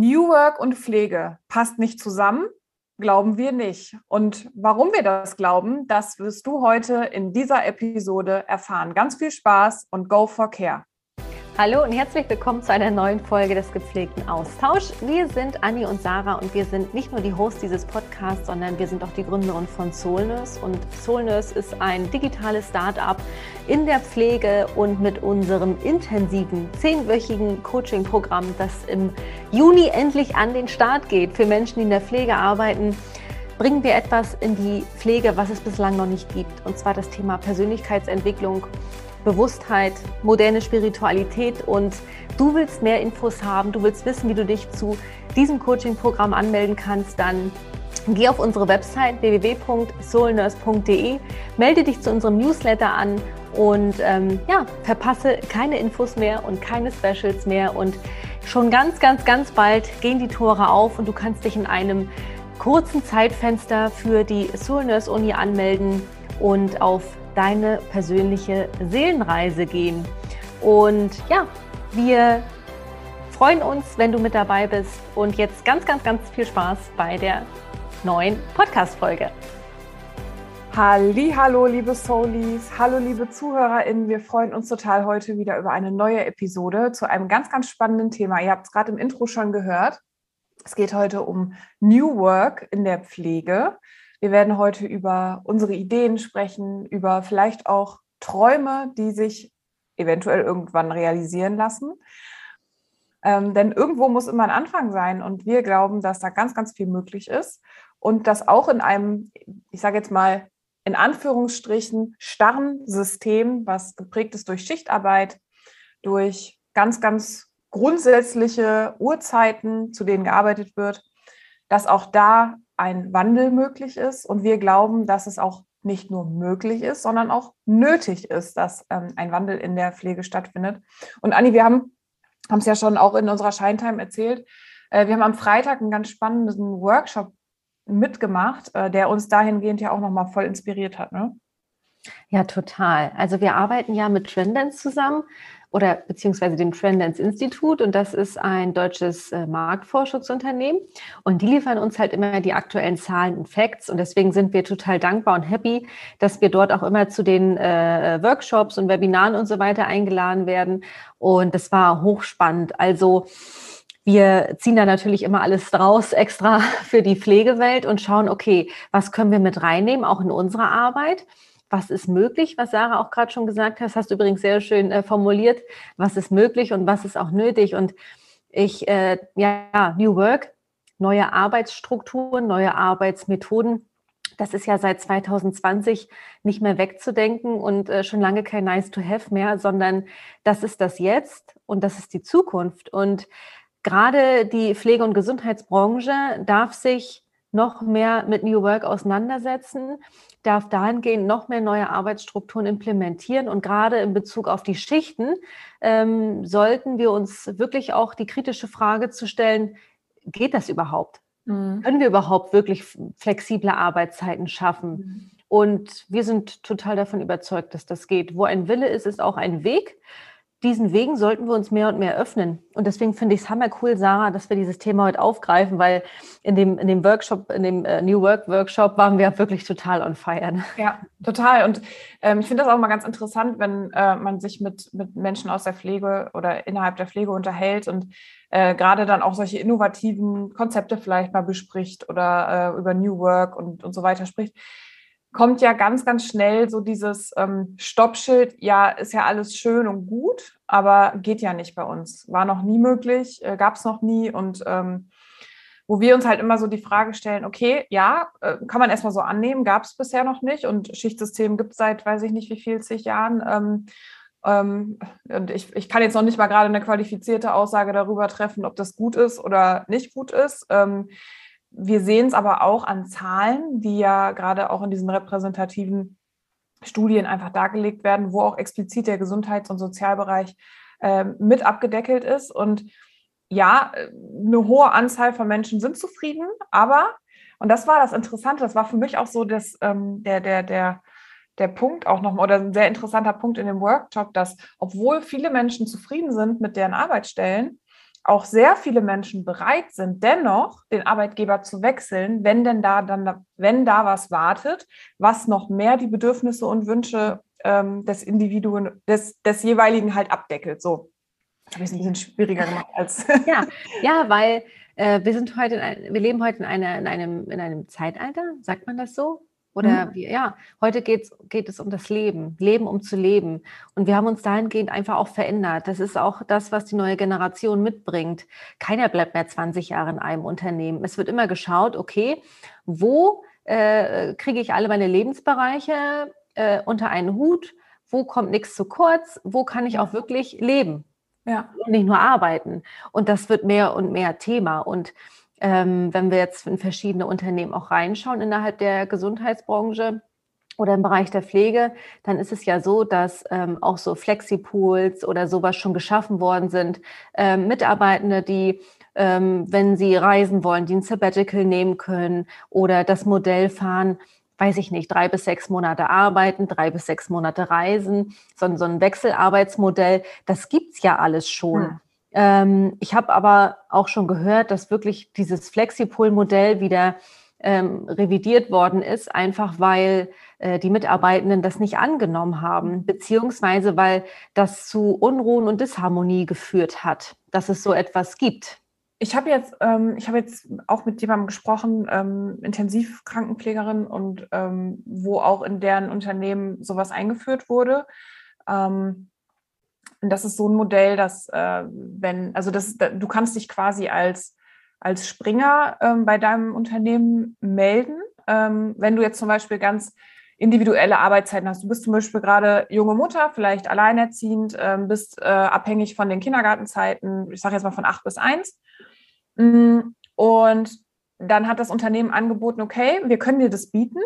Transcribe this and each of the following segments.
New Work und Pflege passt nicht zusammen, glauben wir nicht. Und warum wir das glauben, das wirst du heute in dieser Episode erfahren. Ganz viel Spaß und go for care. Hallo und herzlich willkommen zu einer neuen Folge des gepflegten Austausch. Wir sind Anni und Sarah und wir sind nicht nur die Hosts dieses Podcasts, sondern wir sind auch die Gründerin von Soulnurse. Und Soulnurse ist ein digitales Start-up in der Pflege und mit unserem intensiven zehnwöchigen Coaching-Programm, das im Juni endlich an den Start geht für Menschen, die in der Pflege arbeiten bringen wir etwas in die Pflege, was es bislang noch nicht gibt. Und zwar das Thema Persönlichkeitsentwicklung Bewusstheit, moderne Spiritualität und du willst mehr Infos haben, du willst wissen, wie du dich zu diesem Coaching-Programm anmelden kannst, dann geh auf unsere Website www.soulnurse.de, melde dich zu unserem Newsletter an und ähm, ja, verpasse keine Infos mehr und keine Specials mehr und schon ganz, ganz, ganz bald gehen die Tore auf und du kannst dich in einem kurzen Zeitfenster für die Soul Nurse Uni anmelden und auf deine persönliche Seelenreise gehen. Und ja, wir freuen uns, wenn du mit dabei bist und jetzt ganz, ganz, ganz viel Spaß bei der neuen Podcast-Folge. Hallo, liebe Soulies, hallo, liebe ZuhörerInnen. Wir freuen uns total heute wieder über eine neue Episode zu einem ganz, ganz spannenden Thema. Ihr habt es gerade im Intro schon gehört. Es geht heute um New Work in der Pflege. Wir werden heute über unsere Ideen sprechen, über vielleicht auch Träume, die sich eventuell irgendwann realisieren lassen. Ähm, denn irgendwo muss immer ein Anfang sein und wir glauben, dass da ganz, ganz viel möglich ist und das auch in einem, ich sage jetzt mal, in Anführungsstrichen starren System, was geprägt ist durch Schichtarbeit, durch ganz, ganz grundsätzliche Uhrzeiten, zu denen gearbeitet wird, dass auch da ein Wandel möglich ist. Und wir glauben, dass es auch nicht nur möglich ist, sondern auch nötig ist, dass ähm, ein Wandel in der Pflege stattfindet. Und Anni, wir haben es ja schon auch in unserer Scheintime erzählt. Äh, wir haben am Freitag einen ganz spannenden Workshop mitgemacht, äh, der uns dahingehend ja auch nochmal voll inspiriert hat. Ne? Ja, total. Also wir arbeiten ja mit Trendance zusammen oder beziehungsweise dem Trendance Institut. Und das ist ein deutsches äh, Marktforschungsunternehmen. Und die liefern uns halt immer die aktuellen Zahlen und Facts. Und deswegen sind wir total dankbar und happy, dass wir dort auch immer zu den äh, Workshops und Webinaren und so weiter eingeladen werden. Und das war hochspannend. Also wir ziehen da natürlich immer alles draus extra für die Pflegewelt und schauen, okay, was können wir mit reinnehmen, auch in unsere Arbeit was ist möglich, was Sarah auch gerade schon gesagt hat, hast du übrigens sehr schön äh, formuliert, was ist möglich und was ist auch nötig. Und ich, äh, ja, New Work, neue Arbeitsstrukturen, neue Arbeitsmethoden, das ist ja seit 2020 nicht mehr wegzudenken und äh, schon lange kein Nice to Have mehr, sondern das ist das Jetzt und das ist die Zukunft. Und gerade die Pflege- und Gesundheitsbranche darf sich noch mehr mit New Work auseinandersetzen darf dahingehend noch mehr neue Arbeitsstrukturen implementieren. Und gerade in Bezug auf die Schichten ähm, sollten wir uns wirklich auch die kritische Frage zu stellen, geht das überhaupt? Mhm. Können wir überhaupt wirklich flexible Arbeitszeiten schaffen? Mhm. Und wir sind total davon überzeugt, dass das geht. Wo ein Wille ist, ist auch ein Weg diesen Wegen sollten wir uns mehr und mehr öffnen. Und deswegen finde ich es hammer cool, Sarah, dass wir dieses Thema heute aufgreifen, weil in dem, in dem Workshop, in dem äh, New Work Workshop waren wir wirklich total on fire. Ja, total. Und ähm, ich finde das auch mal ganz interessant, wenn äh, man sich mit, mit Menschen aus der Pflege oder innerhalb der Pflege unterhält und äh, gerade dann auch solche innovativen Konzepte vielleicht mal bespricht oder äh, über New Work und, und so weiter spricht kommt ja ganz, ganz schnell so dieses ähm, Stoppschild, ja, ist ja alles schön und gut, aber geht ja nicht bei uns. War noch nie möglich, äh, gab es noch nie und ähm, wo wir uns halt immer so die Frage stellen, okay, ja, äh, kann man erstmal so annehmen, gab es bisher noch nicht und Schichtsystem gibt es seit, weiß ich nicht wie viel, zig Jahren. Ähm, ähm, und ich, ich kann jetzt noch nicht mal gerade eine qualifizierte Aussage darüber treffen, ob das gut ist oder nicht gut ist. Wir sehen es aber auch an Zahlen, die ja gerade auch in diesen repräsentativen Studien einfach dargelegt werden, wo auch explizit der Gesundheits- und Sozialbereich äh, mit abgedeckelt ist. Und ja, eine hohe Anzahl von Menschen sind zufrieden, aber, und das war das Interessante, das war für mich auch so das, ähm, der, der, der, der Punkt auch nochmal, oder ein sehr interessanter Punkt in dem Workshop, dass obwohl viele Menschen zufrieden sind mit deren Arbeitsstellen, auch sehr viele Menschen bereit sind, dennoch den Arbeitgeber zu wechseln, wenn denn da dann, wenn da was wartet, was noch mehr die Bedürfnisse und Wünsche ähm, des Individuen, des, des jeweiligen halt abdeckelt. So. Habe ich es ein bisschen schwieriger gemacht als. ja, ja, weil äh, wir sind heute, ein, wir leben heute in, einer, in, einem, in einem Zeitalter, sagt man das so? Oder mhm. wie, ja, heute geht's, geht es um das Leben, Leben um zu leben. Und wir haben uns dahingehend einfach auch verändert. Das ist auch das, was die neue Generation mitbringt. Keiner bleibt mehr 20 Jahre in einem Unternehmen. Es wird immer geschaut, okay, wo äh, kriege ich alle meine Lebensbereiche äh, unter einen Hut? Wo kommt nichts zu kurz? Wo kann ich auch wirklich leben? Ja. Und nicht nur arbeiten. Und das wird mehr und mehr Thema. Und ähm, wenn wir jetzt in verschiedene Unternehmen auch reinschauen innerhalb der Gesundheitsbranche, oder im Bereich der Pflege, dann ist es ja so, dass ähm, auch so Flexipools oder sowas schon geschaffen worden sind. Ähm, Mitarbeitende, die, ähm, wenn sie reisen wollen, die ein Sabbatical nehmen können oder das Modell fahren, weiß ich nicht, drei bis sechs Monate arbeiten, drei bis sechs Monate reisen, so, so ein Wechselarbeitsmodell, das gibt's ja alles schon. Hm. Ähm, ich habe aber auch schon gehört, dass wirklich dieses Flexipool-Modell wieder ähm, revidiert worden ist, einfach weil äh, die Mitarbeitenden das nicht angenommen haben, beziehungsweise weil das zu Unruhen und Disharmonie geführt hat, dass es so etwas gibt. Ich habe jetzt, ähm, ich habe jetzt auch mit jemandem gesprochen, ähm, Intensivkrankenpflegerin und ähm, wo auch in deren Unternehmen sowas eingeführt wurde. Ähm, und das ist so ein Modell, dass äh, wenn, also das, du kannst dich quasi als, als Springer ähm, bei deinem Unternehmen melden, ähm, wenn du jetzt zum Beispiel ganz individuelle Arbeitszeiten hast. Du bist zum Beispiel gerade junge Mutter, vielleicht alleinerziehend, ähm, bist äh, abhängig von den Kindergartenzeiten, ich sage jetzt mal von acht bis eins. Mm, und dann hat das Unternehmen angeboten, okay, wir können dir das bieten,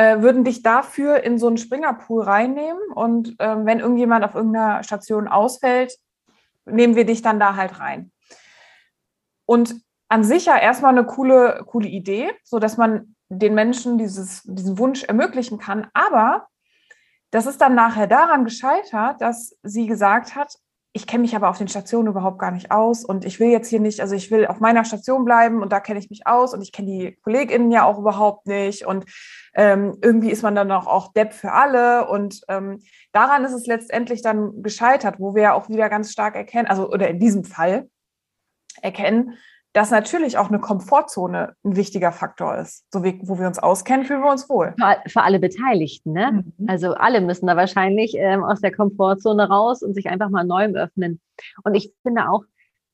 äh, würden dich dafür in so einen Springerpool reinnehmen und ähm, wenn irgendjemand auf irgendeiner Station ausfällt, nehmen wir dich dann da halt rein. Und an sich ja erstmal eine coole, coole Idee, so dass man den Menschen dieses, diesen Wunsch ermöglichen kann. Aber das ist dann nachher daran gescheitert, dass sie gesagt hat, ich kenne mich aber auf den Stationen überhaupt gar nicht aus und ich will jetzt hier nicht, also ich will auf meiner Station bleiben und da kenne ich mich aus und ich kenne die KollegInnen ja auch überhaupt nicht und ähm, irgendwie ist man dann auch, auch Depp für alle und ähm, daran ist es letztendlich dann gescheitert, wo wir ja auch wieder ganz stark erkennen, also oder in diesem Fall erkennen, dass natürlich auch eine Komfortzone ein wichtiger Faktor ist. So wie, wo wir uns auskennen, fühlen wir uns wohl. Für, alle Beteiligten, ne? Mhm. Also alle müssen da wahrscheinlich ähm, aus der Komfortzone raus und sich einfach mal neuem öffnen. Und ich finde auch,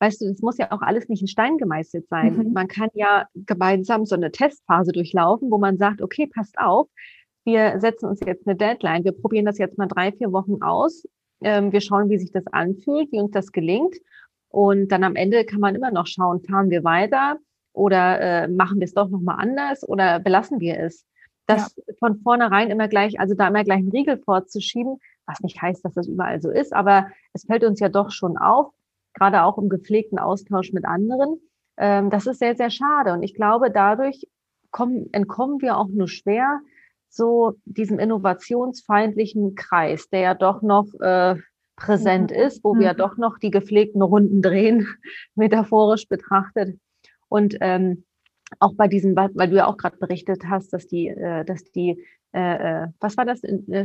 weißt du, es muss ja auch alles nicht in Stein gemeißelt sein. Mhm. Man kann ja gemeinsam so eine Testphase durchlaufen, wo man sagt, okay, passt auf, wir setzen uns jetzt eine Deadline, wir probieren das jetzt mal drei, vier Wochen aus. Ähm, wir schauen, wie sich das anfühlt, wie uns das gelingt. Und dann am Ende kann man immer noch schauen, fahren wir weiter oder äh, machen wir es doch nochmal anders oder belassen wir es. Das ja. von vornherein immer gleich, also da immer gleich einen Riegel vorzuschieben, was nicht heißt, dass das überall so ist, aber es fällt uns ja doch schon auf, gerade auch im gepflegten Austausch mit anderen. Ähm, das ist sehr, sehr schade. Und ich glaube, dadurch kommen, entkommen wir auch nur schwer so diesem innovationsfeindlichen Kreis, der ja doch noch äh, präsent mhm. ist, wo wir mhm. doch noch die gepflegten Runden drehen, metaphorisch betrachtet. Und ähm, auch bei diesen, weil du ja auch gerade berichtet hast, dass die, äh, dass die, äh, äh was war das in, äh,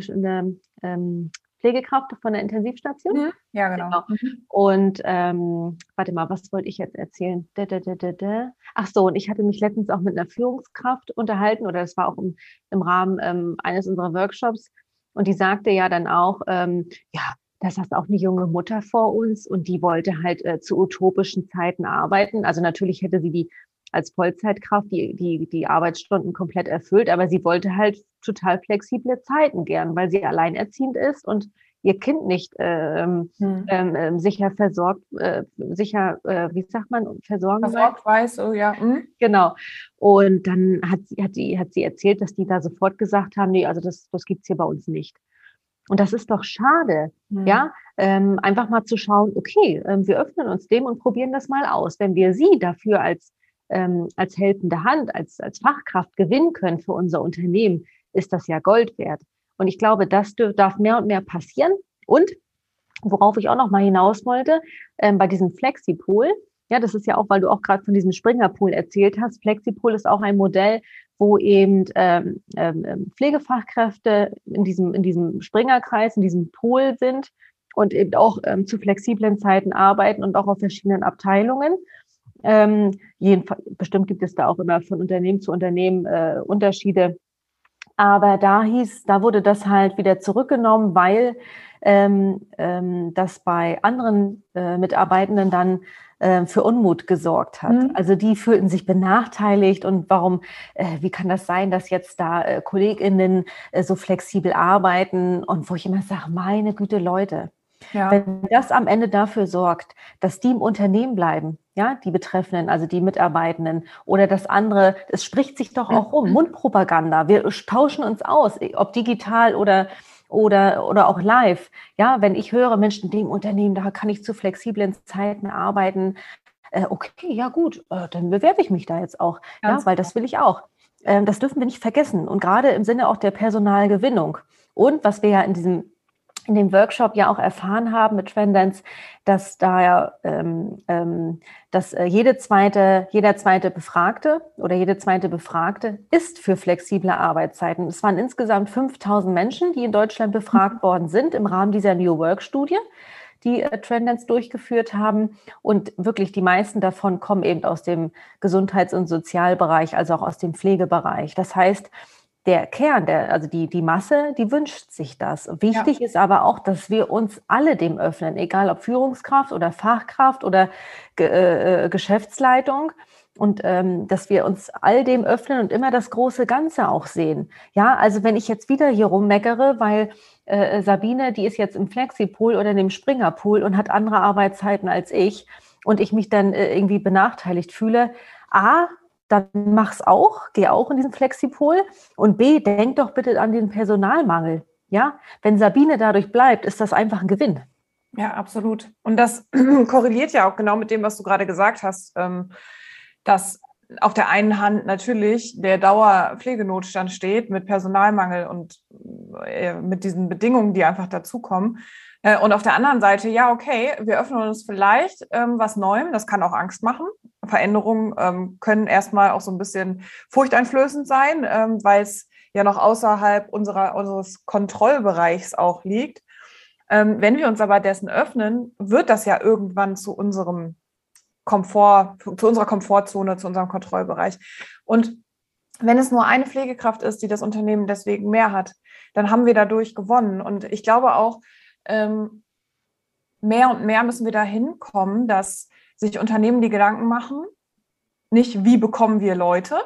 ähm, Pflegekraft von der Intensivstation? Mhm. Ja, genau. genau. Mhm. Und ähm, warte mal, was wollte ich jetzt erzählen? Da, da, da. Ach so, und ich hatte mich letztens auch mit einer Führungskraft unterhalten, oder das war auch im, im Rahmen ähm, eines unserer Workshops. Und die sagte ja dann auch, ähm, ja, das ist auch eine junge Mutter vor uns und die wollte halt äh, zu utopischen Zeiten arbeiten. Also natürlich hätte sie die als Vollzeitkraft die, die, die Arbeitsstunden komplett erfüllt, aber sie wollte halt total flexible Zeiten gern, weil sie alleinerziehend ist und ihr Kind nicht ähm, hm. ähm, ähm sicher versorgt, äh, sicher, äh, wie sagt man, versorgen Versorgt weiß, oh ja. Hm. Genau. Und dann hat sie, hat, sie, hat sie erzählt, dass die da sofort gesagt haben, nee, also das, das gibt's hier bei uns nicht. Und das ist doch schade, mhm. ja, ähm, einfach mal zu schauen, okay, ähm, wir öffnen uns dem und probieren das mal aus. Wenn wir sie dafür als, ähm, als helfende Hand, als, als Fachkraft gewinnen können für unser Unternehmen, ist das ja Gold wert. Und ich glaube, das darf mehr und mehr passieren. Und worauf ich auch noch mal hinaus wollte, ähm, bei diesem Flexipool, Ja, das ist ja auch, weil du auch gerade von diesem Springerpool erzählt hast. Flexipool ist auch ein Modell, wo eben ähm, ähm, ähm, Pflegefachkräfte in diesem, in diesem Springerkreis, in diesem Pool sind und eben auch ähm, zu flexiblen Zeiten arbeiten und auch auf verschiedenen Abteilungen. Ähm, jedenfalls, bestimmt gibt es da auch immer von Unternehmen zu Unternehmen äh, Unterschiede. Aber da hieß, da wurde das halt wieder zurückgenommen, weil ähm, ähm, das bei anderen äh, Mitarbeitenden dann äh, für Unmut gesorgt hat. Mhm. Also die fühlten sich benachteiligt und warum, äh, wie kann das sein, dass jetzt da äh, KollegInnen äh, so flexibel arbeiten und wo ich immer sage, meine Güte Leute, ja. Wenn das am Ende dafür sorgt, dass die im Unternehmen bleiben, ja, die Betreffenden, also die Mitarbeitenden oder das andere, es spricht sich doch auch um, Mundpropaganda. Wir tauschen uns aus, ob digital oder oder, oder auch live. Ja, wenn ich höre, Mensch, in dem Unternehmen, da kann ich zu flexiblen Zeiten arbeiten. Äh, okay, ja gut, äh, dann bewerbe ich mich da jetzt auch. Ganz ja, weil das will ich auch. Ähm, das dürfen wir nicht vergessen. Und gerade im Sinne auch der Personalgewinnung. Und was wir ja in diesem in dem Workshop ja auch erfahren haben mit Trendance, dass da ja, ähm, ähm, dass äh, jede zweite, jeder zweite Befragte oder jede zweite Befragte ist für flexible Arbeitszeiten. Es waren insgesamt 5000 Menschen, die in Deutschland befragt mhm. worden sind im Rahmen dieser New Work Studie, die äh, Trendance durchgeführt haben. Und wirklich die meisten davon kommen eben aus dem Gesundheits- und Sozialbereich, also auch aus dem Pflegebereich. Das heißt, der Kern, der, also die, die Masse, die wünscht sich das. Wichtig ja. ist aber auch, dass wir uns alle dem öffnen, egal ob Führungskraft oder Fachkraft oder äh, äh, Geschäftsleitung. Und ähm, dass wir uns all dem öffnen und immer das große Ganze auch sehen. Ja, also wenn ich jetzt wieder hier rummeckere, weil äh, Sabine, die ist jetzt im Flexipool oder in dem Springerpool und hat andere Arbeitszeiten als ich und ich mich dann äh, irgendwie benachteiligt fühle, A, dann mach's auch, geh auch in diesen Flexipol. Und B, denk doch bitte an den Personalmangel. Ja, wenn Sabine dadurch bleibt, ist das einfach ein Gewinn. Ja, absolut. Und das korreliert ja auch genau mit dem, was du gerade gesagt hast, ähm, dass auf der einen Hand natürlich der Dauerpflegenotstand steht mit Personalmangel und äh, mit diesen Bedingungen, die einfach dazukommen. Äh, und auf der anderen Seite, ja, okay, wir öffnen uns vielleicht ähm, was Neuem. Das kann auch Angst machen. Veränderungen ähm, können erstmal auch so ein bisschen furchteinflößend sein, ähm, weil es ja noch außerhalb unserer, unseres Kontrollbereichs auch liegt. Ähm, wenn wir uns aber dessen öffnen, wird das ja irgendwann zu unserem Komfort, zu unserer Komfortzone, zu unserem Kontrollbereich. Und wenn es nur eine Pflegekraft ist, die das Unternehmen deswegen mehr hat, dann haben wir dadurch gewonnen. Und ich glaube auch, ähm, mehr und mehr müssen wir dahin kommen, dass sich Unternehmen die Gedanken machen, nicht wie bekommen wir Leute.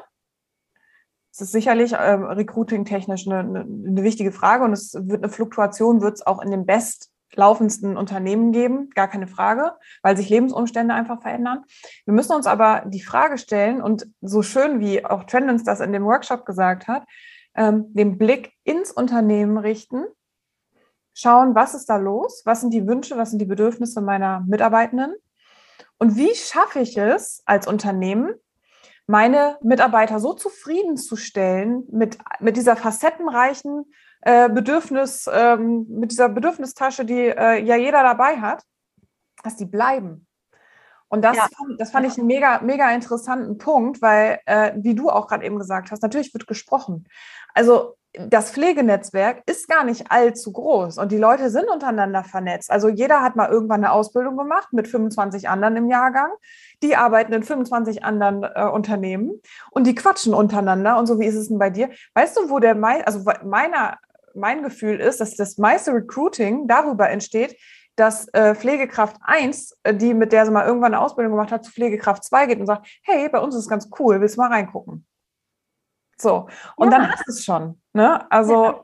Das ist sicherlich äh, recruiting-technisch eine, eine, eine, wichtige Frage und es wird eine Fluktuation, wird es auch in den bestlaufendsten Unternehmen geben, gar keine Frage, weil sich Lebensumstände einfach verändern. Wir müssen uns aber die Frage stellen und so schön wie auch Trendens das in dem Workshop gesagt hat, ähm, den Blick ins Unternehmen richten schauen, was ist da los, was sind die Wünsche, was sind die Bedürfnisse meiner Mitarbeitenden und wie schaffe ich es als Unternehmen, meine Mitarbeiter so zufriedenzustellen mit, mit dieser facettenreichen äh, Bedürfnis, ähm, mit dieser Bedürfnistasche, die äh, ja jeder dabei hat, dass die bleiben. Und das, ja. das fand ich einen mega, mega interessanten Punkt, weil, äh, wie du auch gerade eben gesagt hast, natürlich wird gesprochen. Also das Pflegenetzwerk ist gar nicht allzu groß und die Leute sind untereinander vernetzt. Also jeder hat mal irgendwann eine Ausbildung gemacht mit 25 anderen im Jahrgang. Die arbeiten in 25 anderen äh, Unternehmen und die quatschen untereinander. Und so wie ist es denn bei dir? Weißt du, wo der mei also meiner, mein Gefühl ist, dass das meiste Recruiting darüber entsteht, dass äh, Pflegekraft 1, äh, die mit der sie mal irgendwann eine Ausbildung gemacht hat, zu Pflegekraft 2 geht und sagt, hey, bei uns ist es ganz cool, willst du mal reingucken? So, und ja. dann hast du es schon. Ne? Also. Ja.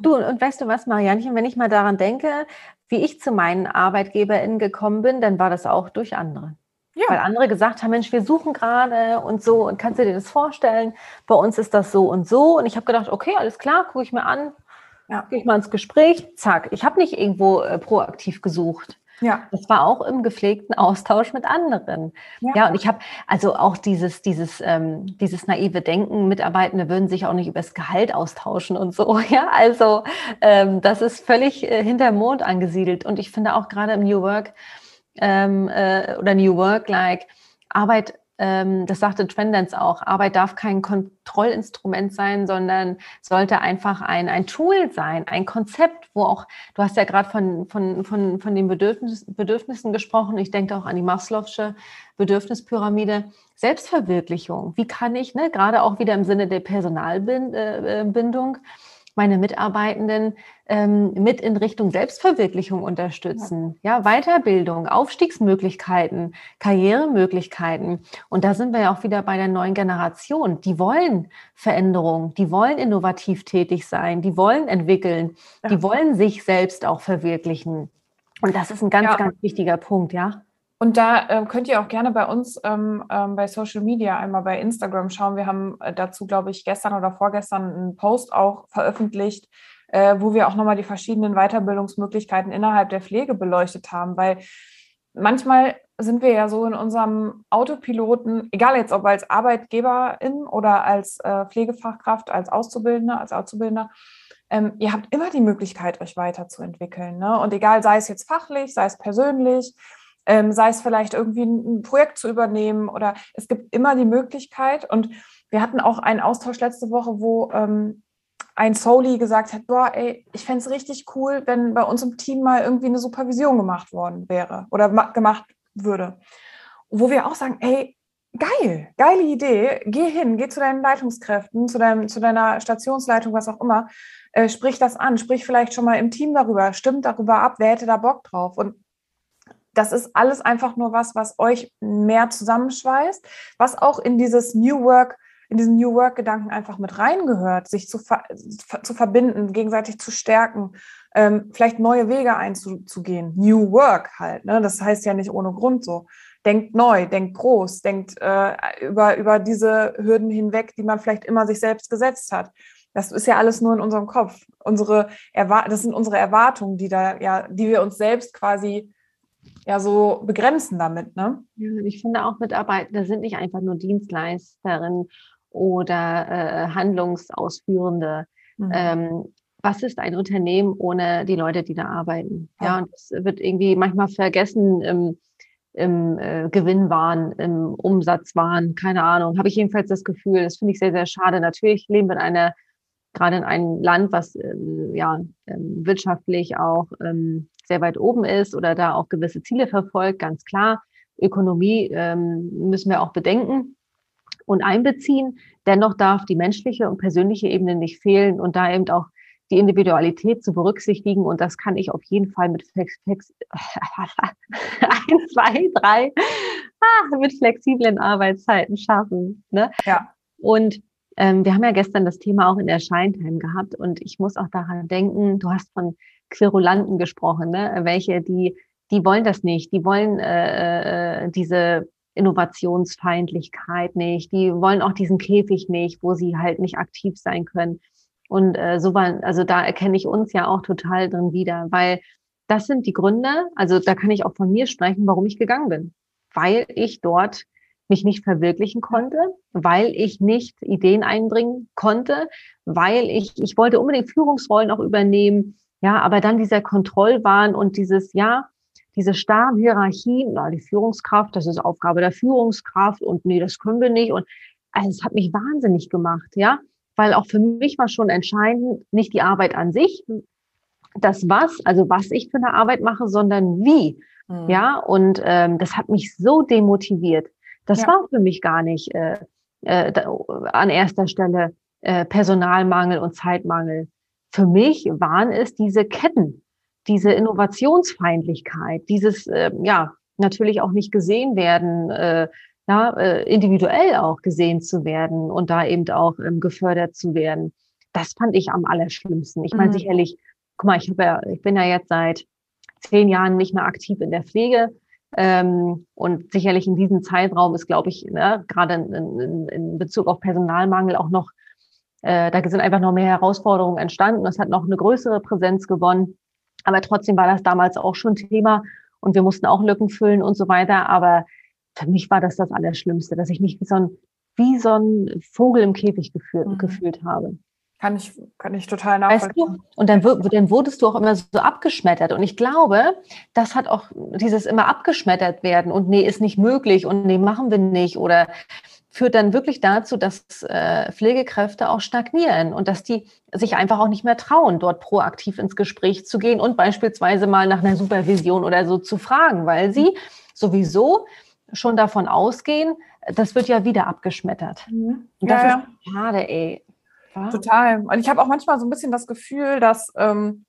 Du, und weißt du was, Marianchen, wenn ich mal daran denke, wie ich zu meinen ArbeitgeberInnen gekommen bin, dann war das auch durch andere. Ja. Weil andere gesagt haben, Mensch, wir suchen gerade und so, und kannst du dir das vorstellen? Bei uns ist das so und so. Und ich habe gedacht, okay, alles klar, gucke ich mir an, ja. gehe ich mal ins Gespräch, zack. Ich habe nicht irgendwo äh, proaktiv gesucht. Ja. Das war auch im gepflegten Austausch mit anderen. Ja, ja und ich habe also auch dieses, dieses, ähm, dieses naive Denken, Mitarbeitende würden sich auch nicht über das Gehalt austauschen und so. Ja, also ähm, das ist völlig äh, hinter Mond angesiedelt. Und ich finde auch gerade im New Work, ähm, äh, oder New Work like Arbeit das sagte Trendance auch, Arbeit darf kein Kontrollinstrument sein, sondern sollte einfach ein, ein Tool sein, ein Konzept, wo auch, du hast ja gerade von, von, von, von den Bedürfnis, Bedürfnissen gesprochen, ich denke auch an die Maslow'sche Bedürfnispyramide, Selbstverwirklichung. Wie kann ich, ne, gerade auch wieder im Sinne der Personalbindung, meine Mitarbeitenden ähm, mit in Richtung Selbstverwirklichung unterstützen. Ja. ja, Weiterbildung, Aufstiegsmöglichkeiten, Karrieremöglichkeiten. Und da sind wir ja auch wieder bei der neuen Generation. Die wollen Veränderung, die wollen innovativ tätig sein, die wollen entwickeln, ja. die wollen sich selbst auch verwirklichen. Und das ist ein ganz, ja. ganz wichtiger Punkt, ja. Und da äh, könnt ihr auch gerne bei uns ähm, ähm, bei Social Media einmal bei Instagram schauen. Wir haben äh, dazu, glaube ich, gestern oder vorgestern einen Post auch veröffentlicht, äh, wo wir auch nochmal die verschiedenen Weiterbildungsmöglichkeiten innerhalb der Pflege beleuchtet haben, weil manchmal sind wir ja so in unserem Autopiloten, egal jetzt ob als Arbeitgeberin oder als äh, Pflegefachkraft, als Auszubildende, als Auszubildender, ähm, ihr habt immer die Möglichkeit, euch weiterzuentwickeln. Ne? Und egal, sei es jetzt fachlich, sei es persönlich, ähm, sei es vielleicht irgendwie ein, Projekt zu übernehmen oder es gibt immer die Möglichkeit. Und wir hatten auch einen Austausch letzte Woche, wo ähm, ein Soli gesagt hat, boah, ey, ich fände es richtig cool, wenn bei uns im Team mal irgendwie eine Supervision gemacht worden wäre oder gemacht würde. Wo wir auch sagen, ey, geil, geile Idee, geh hin, geh zu deinen Leitungskräften, zu, deinem, zu deiner Stationsleitung, was auch immer, äh, sprich das an, sprich vielleicht schon mal im Team darüber, stimmt darüber ab, wer hätte da Bock drauf und das ist alles einfach nur was, was euch mehr zusammenschweißt, was auch in dieses New Work, in diesen New Work-Gedanken einfach mit reingehört, sich zu, ver zu verbinden, gegenseitig zu stärken, ähm, vielleicht neue Wege einzugehen. New Work halt, ne? das heißt ja nicht ohne Grund so. Denkt neu, denkt groß, denkt äh, über, über diese Hürden hinweg, die man vielleicht immer sich selbst gesetzt hat. Das ist ja alles nur in unserem Kopf. Unsere das sind unsere Erwartungen, die da ja, die wir uns selbst quasi ja so begrenzen damit. Ne? Ja, ich finde auch Mitarbeiter sind nicht einfach nur Dienstleisterin oder äh, Handlungsausführende. Mhm. Ähm, was ist ein Unternehmen ohne die Leute, die da arbeiten? Ja, ja und das wird irgendwie manchmal vergessen im, im äh, Gewinnwahn, im Umsatzwahn, keine Ahnung. Habe ich jedenfalls das Gefühl, das finde ich sehr, sehr schade. Natürlich leben wir in einer, gerade in einem Land, was äh, ja ähm, wirtschaftlich auch ähm, sehr weit oben ist oder da auch gewisse Ziele verfolgt, ganz klar. Ökonomie ähm, müssen wir auch bedenken und einbeziehen. Dennoch darf die menschliche und persönliche Ebene nicht fehlen und da eben auch die Individualität zu berücksichtigen. Und das kann ich auf jeden Fall mit Flex, Flex ein, zwei, drei, ah, mit flexiblen Arbeitszeiten schaffen. Ne? Ja. Und ähm, wir haben ja gestern das Thema auch in der Scheintime gehabt und ich muss auch daran denken, du hast von Querulanten gesprochen, ne? welche, die, die wollen das nicht, die wollen äh, äh, diese Innovationsfeindlichkeit nicht, die wollen auch diesen Käfig nicht, wo sie halt nicht aktiv sein können. Und äh, so war, also da erkenne ich uns ja auch total drin wieder, weil das sind die Gründe, also da kann ich auch von mir sprechen, warum ich gegangen bin. Weil ich dort mich nicht verwirklichen konnte, weil ich nicht Ideen einbringen konnte, weil ich, ich wollte unbedingt Führungsrollen auch übernehmen, ja, aber dann dieser Kontrollwahn und dieses, ja, diese starren Hierarchien, na, die Führungskraft, das ist Aufgabe der Führungskraft und nee, das können wir nicht. Und also es hat mich wahnsinnig gemacht, ja, weil auch für mich war schon entscheidend, nicht die Arbeit an sich, das was, also was ich für eine Arbeit mache, sondern wie. Mhm. Ja, und ähm, das hat mich so demotiviert. Das ja. war für mich gar nicht äh, äh, an erster Stelle äh, Personalmangel und Zeitmangel für mich waren es diese Ketten, diese Innovationsfeindlichkeit, dieses, äh, ja, natürlich auch nicht gesehen werden, äh, ja, äh, individuell auch gesehen zu werden und da eben auch ähm, gefördert zu werden. Das fand ich am allerschlimmsten. Ich meine, mhm. sicherlich, guck mal, ich, ja, ich bin ja jetzt seit zehn Jahren nicht mehr aktiv in der Pflege. Ähm, und sicherlich in diesem Zeitraum ist, glaube ich, ne, gerade in, in, in Bezug auf Personalmangel auch noch äh, da sind einfach noch mehr Herausforderungen entstanden. Das hat noch eine größere Präsenz gewonnen. Aber trotzdem war das damals auch schon Thema und wir mussten auch Lücken füllen und so weiter. Aber für mich war das das Allerschlimmste, dass ich mich wie so ein, wie so ein Vogel im Käfig gefühlt, mhm. gefühlt habe. Kann ich, kann ich total nachvollziehen. Weißt du? Und dann, dann wurdest du auch immer so abgeschmettert. Und ich glaube, das hat auch dieses immer abgeschmettert werden und nee, ist nicht möglich und nee, machen wir nicht oder führt dann wirklich dazu, dass äh, Pflegekräfte auch stagnieren und dass die sich einfach auch nicht mehr trauen, dort proaktiv ins Gespräch zu gehen und beispielsweise mal nach einer Supervision oder so zu fragen, weil sie sowieso schon davon ausgehen, das wird ja wieder abgeschmettert. Mhm. Und das ja, ist schade, ey. Ja. Total. Und ich habe auch manchmal so ein bisschen das Gefühl, dass ähm,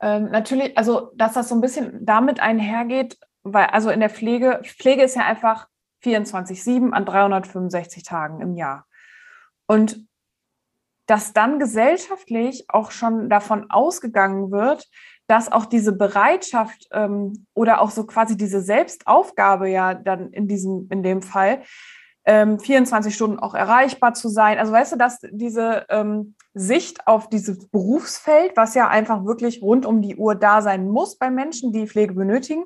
ähm, natürlich, also dass das so ein bisschen damit einhergeht, weil also in der Pflege, Pflege ist ja einfach 24-7 an 365 Tagen im Jahr. Und dass dann gesellschaftlich auch schon davon ausgegangen wird, dass auch diese Bereitschaft ähm, oder auch so quasi diese Selbstaufgabe ja dann in diesem, in dem Fall, ähm, 24 Stunden auch erreichbar zu sein. Also weißt du, dass diese ähm, Sicht auf dieses Berufsfeld, was ja einfach wirklich rund um die Uhr da sein muss bei Menschen, die Pflege benötigen,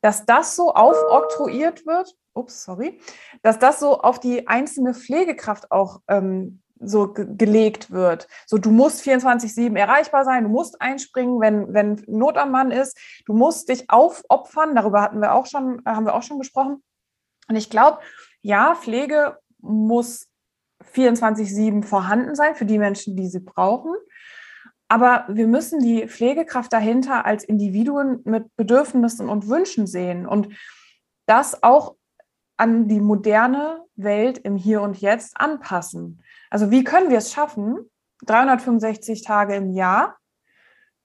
dass das so aufoktroyiert wird, ups, sorry, dass das so auf die einzelne Pflegekraft auch ähm, so gelegt wird. So, du musst 24-7 erreichbar sein, du musst einspringen, wenn, wenn Not am Mann ist, du musst dich aufopfern, darüber hatten wir auch schon, haben wir auch schon gesprochen. Und ich glaube, ja, Pflege muss 24-7 vorhanden sein für die Menschen, die sie brauchen. Aber wir müssen die Pflegekraft dahinter als Individuen mit Bedürfnissen und Wünschen sehen und das auch an die moderne Welt im Hier und Jetzt anpassen. Also wie können wir es schaffen, 365 Tage im Jahr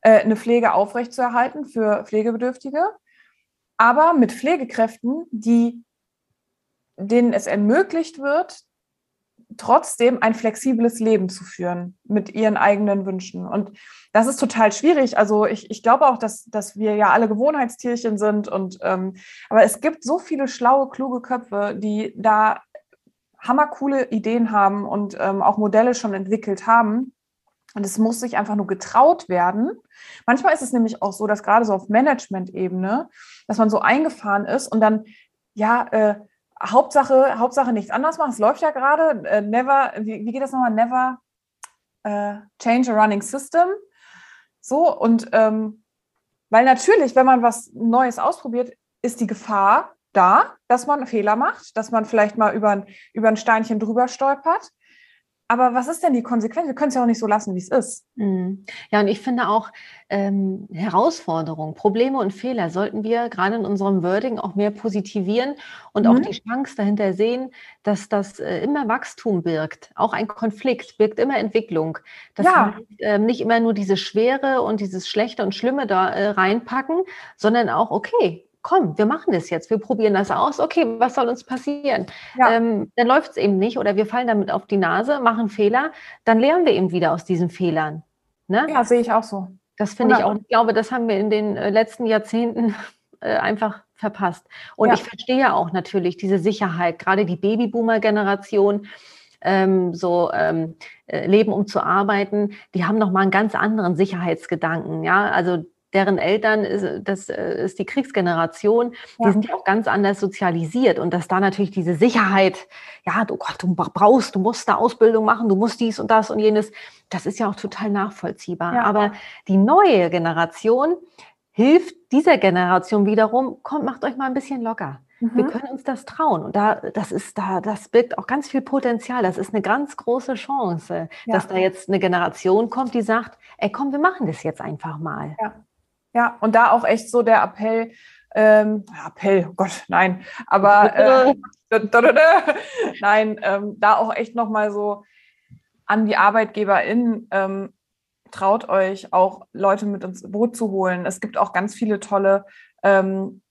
äh, eine Pflege aufrechtzuerhalten für Pflegebedürftige, aber mit Pflegekräften, die, denen es ermöglicht wird, trotzdem ein flexibles Leben zu führen mit ihren eigenen Wünschen. Und das ist total schwierig. Also ich, ich glaube auch, dass, dass wir ja alle Gewohnheitstierchen sind. Und ähm, aber es gibt so viele schlaue, kluge Köpfe, die da hammercoole Ideen haben und ähm, auch Modelle schon entwickelt haben. Und es muss sich einfach nur getraut werden. Manchmal ist es nämlich auch so, dass gerade so auf Management-Ebene, dass man so eingefahren ist und dann, ja, äh, Hauptsache, Hauptsache nichts anderes machen. Es läuft ja gerade. Äh, never, wie, wie, geht das nochmal? Never äh, change a running system. So, und ähm, weil natürlich, wenn man was Neues ausprobiert, ist die Gefahr, da, dass man Fehler macht, dass man vielleicht mal über, über ein Steinchen drüber stolpert. Aber was ist denn die Konsequenz? Wir können es ja auch nicht so lassen, wie es ist. Mhm. Ja, und ich finde auch ähm, Herausforderungen, Probleme und Fehler sollten wir gerade in unserem Wording auch mehr positivieren und mhm. auch die Chance dahinter sehen, dass das äh, immer Wachstum birgt. Auch ein Konflikt birgt immer Entwicklung. Dass ja. wir äh, nicht immer nur diese Schwere und dieses Schlechte und Schlimme da äh, reinpacken, sondern auch, okay, komm, wir machen das jetzt, wir probieren das aus, okay, was soll uns passieren? Ja. Ähm, dann läuft es eben nicht oder wir fallen damit auf die Nase, machen Fehler, dann lernen wir eben wieder aus diesen Fehlern. Ne? Ja, sehe ich auch so. Das finde ich auch. Ich glaube, das haben wir in den äh, letzten Jahrzehnten äh, einfach verpasst. Und ja. ich verstehe ja auch natürlich diese Sicherheit, gerade die Babyboomer-Generation, ähm, so ähm, äh, leben, um zu arbeiten, die haben nochmal einen ganz anderen Sicherheitsgedanken. Ja, also deren Eltern, ist, das äh, ist die Kriegsgeneration, ja. die sind ja auch ganz anders sozialisiert und dass da natürlich diese Sicherheit, ja, du, Gott, du brauchst, du musst eine Ausbildung machen, du musst dies und das und jenes, das ist ja auch total nachvollziehbar. Ja. Aber die neue Generation hilft dieser Generation wiederum, kommt, macht euch mal ein bisschen locker. Mhm. Wir können uns das trauen. Und da, das ist da, das birgt auch ganz viel Potenzial. Das ist eine ganz große Chance, ja. dass da jetzt eine Generation kommt, die sagt, ey, komm, wir machen das jetzt einfach mal. Ja. Ja, und da auch echt so der Appell, ähm, Appell, oh Gott, nein, aber äh, nein, ähm, da auch echt nochmal so an die ArbeitgeberInnen, ähm, traut euch auch Leute mit ins Boot zu holen. Es gibt auch ganz viele tolle ähm,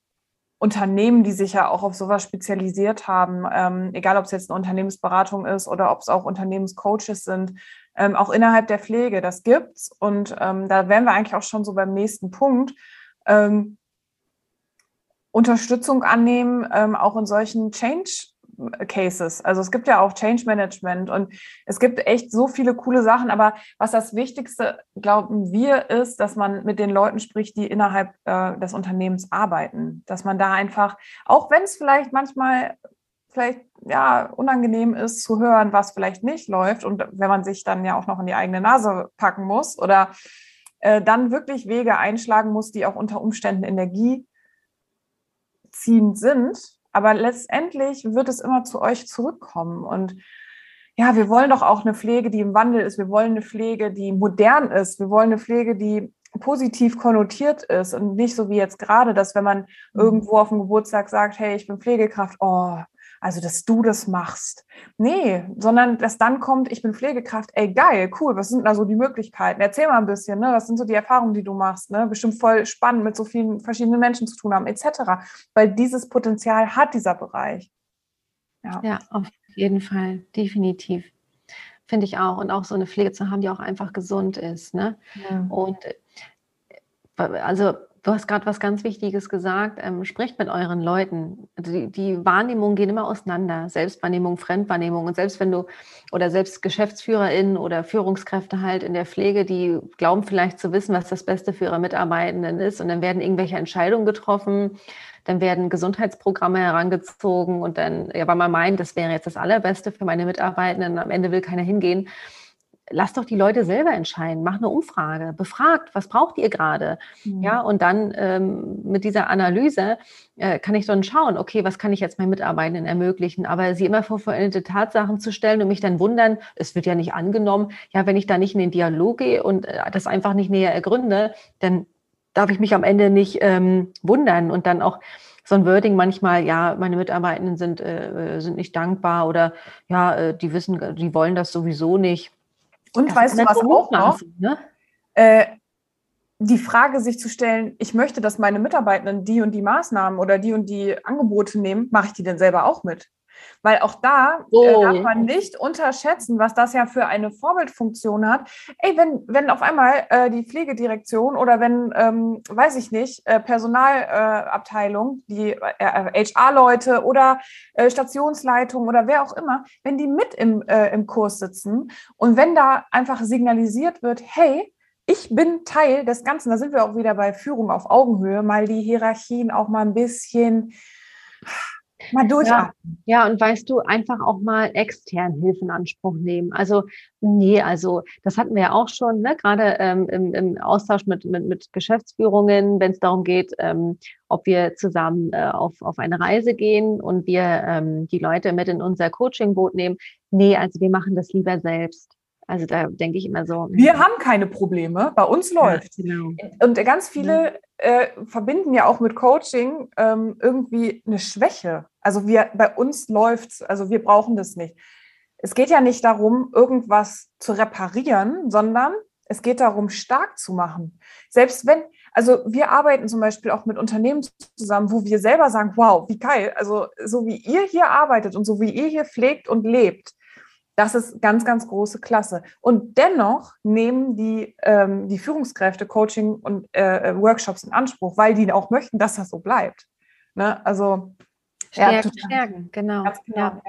Unternehmen, die sich ja auch auf sowas spezialisiert haben, ähm, egal ob es jetzt eine Unternehmensberatung ist oder ob es auch Unternehmenscoaches sind, ähm, auch innerhalb der Pflege. Das gibt's und ähm, da wären wir eigentlich auch schon so beim nächsten Punkt. Ähm, Unterstützung annehmen, ähm, auch in solchen Change Cases. Also es gibt ja auch Change Management und es gibt echt so viele coole Sachen. Aber was das Wichtigste, glauben wir, ist, dass man mit den Leuten spricht, die innerhalb äh, des Unternehmens arbeiten. Dass man da einfach, auch wenn es vielleicht manchmal vielleicht ja, unangenehm ist zu hören, was vielleicht nicht läuft und wenn man sich dann ja auch noch in die eigene Nase packen muss oder äh, dann wirklich Wege einschlagen muss, die auch unter Umständen energieziehend sind. Aber letztendlich wird es immer zu euch zurückkommen. Und ja, wir wollen doch auch eine Pflege, die im Wandel ist. Wir wollen eine Pflege, die modern ist. Wir wollen eine Pflege, die positiv konnotiert ist und nicht so wie jetzt gerade, dass wenn man mhm. irgendwo auf dem Geburtstag sagt, hey, ich bin Pflegekraft, oh, also dass du das machst. Nee, sondern dass dann kommt, ich bin Pflegekraft, ey, geil, cool, was sind da so die Möglichkeiten? Erzähl mal ein bisschen, ne? was sind so die Erfahrungen, die du machst? Ne? Bestimmt voll spannend, mit so vielen verschiedenen Menschen zu tun haben, etc. Weil dieses Potenzial hat dieser Bereich. Ja, ja auf jeden Fall, definitiv. Finde ich auch. Und auch so eine Pflege zu haben, die auch einfach gesund ist. Ne? Ja. Und äh, also Du hast gerade was ganz Wichtiges gesagt. Ähm, spricht mit euren Leuten. Also die, die, Wahrnehmungen gehen immer auseinander. Selbstwahrnehmung, Fremdwahrnehmung. Und selbst wenn du oder selbst GeschäftsführerInnen oder Führungskräfte halt in der Pflege, die glauben vielleicht zu wissen, was das Beste für ihre Mitarbeitenden ist. Und dann werden irgendwelche Entscheidungen getroffen. Dann werden Gesundheitsprogramme herangezogen und dann, ja, weil man meint, das wäre jetzt das Allerbeste für meine Mitarbeitenden. Am Ende will keiner hingehen lasst doch die Leute selber entscheiden, mach eine Umfrage, befragt, was braucht ihr gerade? Mhm. Ja, und dann ähm, mit dieser Analyse äh, kann ich dann schauen, okay, was kann ich jetzt meinen Mitarbeitenden ermöglichen? Aber sie immer vor vollendete Tatsachen zu stellen und mich dann wundern, es wird ja nicht angenommen, ja, wenn ich da nicht in den Dialog gehe und äh, das einfach nicht näher ergründe, dann darf ich mich am Ende nicht ähm, wundern und dann auch so ein Wording manchmal, ja, meine Mitarbeitenden sind, äh, sind nicht dankbar oder ja, äh, die wissen, die wollen das sowieso nicht. Und das weißt du was auch noch? Ne? Äh, die Frage sich zu stellen, ich möchte, dass meine Mitarbeitenden die und die Maßnahmen oder die und die Angebote nehmen, mache ich die denn selber auch mit? Weil auch da oh. äh, darf man nicht unterschätzen, was das ja für eine Vorbildfunktion hat. Ey, wenn, wenn auf einmal äh, die Pflegedirektion oder wenn, ähm, weiß ich nicht, äh, Personalabteilung, die HR-Leute äh, oder äh, Stationsleitung oder wer auch immer, wenn die mit im, äh, im Kurs sitzen und wenn da einfach signalisiert wird, hey, ich bin Teil des Ganzen, da sind wir auch wieder bei Führung auf Augenhöhe, mal die Hierarchien auch mal ein bisschen Mal durchatmen. Ja, ja, und weißt du, einfach auch mal extern Hilfe in Anspruch nehmen. Also, nee, also das hatten wir ja auch schon, ne? gerade ähm, im, im Austausch mit, mit, mit Geschäftsführungen, wenn es darum geht, ähm, ob wir zusammen äh, auf, auf eine Reise gehen und wir ähm, die Leute mit in unser Coachingboot nehmen. Nee, also wir machen das lieber selbst. Also da denke ich immer so. Wir haben keine Probleme, bei uns läuft. Ja, genau. Und ganz viele äh, verbinden ja auch mit Coaching ähm, irgendwie eine Schwäche. Also wir, bei uns läuft's, also wir brauchen das nicht. Es geht ja nicht darum, irgendwas zu reparieren, sondern es geht darum, stark zu machen. Selbst wenn, also wir arbeiten zum Beispiel auch mit Unternehmen zusammen, wo wir selber sagen, wow, wie geil, also so wie ihr hier arbeitet und so wie ihr hier pflegt und lebt, das ist ganz, ganz große Klasse. Und dennoch nehmen die, ähm, die Führungskräfte Coaching und äh, äh Workshops in Anspruch, weil die auch möchten, dass das so bleibt. Ne? Also Stärken, ja, stärken genau. genau ja.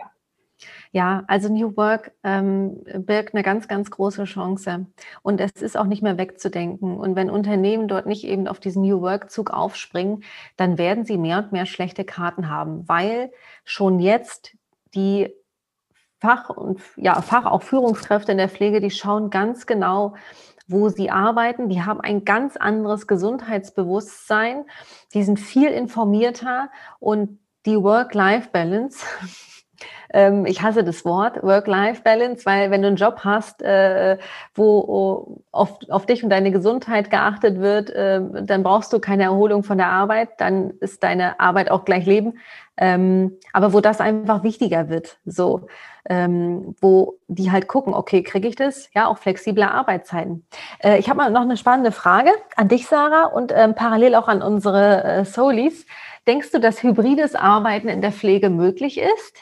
ja. also New Work ähm, birgt eine ganz, ganz große Chance. Und es ist auch nicht mehr wegzudenken. Und wenn Unternehmen dort nicht eben auf diesen New Work-Zug aufspringen, dann werden sie mehr und mehr schlechte Karten haben, weil schon jetzt die Fach- und ja, Fach, auch Führungskräfte in der Pflege, die schauen ganz genau, wo sie arbeiten. Die haben ein ganz anderes Gesundheitsbewusstsein. Die sind viel informierter und die Work-Life-Balance. Ähm, ich hasse das Wort Work-Life-Balance, weil wenn du einen Job hast, äh, wo auf, auf dich und deine Gesundheit geachtet wird, äh, dann brauchst du keine Erholung von der Arbeit, dann ist deine Arbeit auch gleich Leben. Ähm, aber wo das einfach wichtiger wird, so, ähm, wo die halt gucken, okay, kriege ich das? Ja, auch flexible Arbeitszeiten. Äh, ich habe mal noch eine spannende Frage an dich, Sarah, und parallel auch an unsere Solis. Denkst du, dass hybrides Arbeiten in der Pflege möglich ist?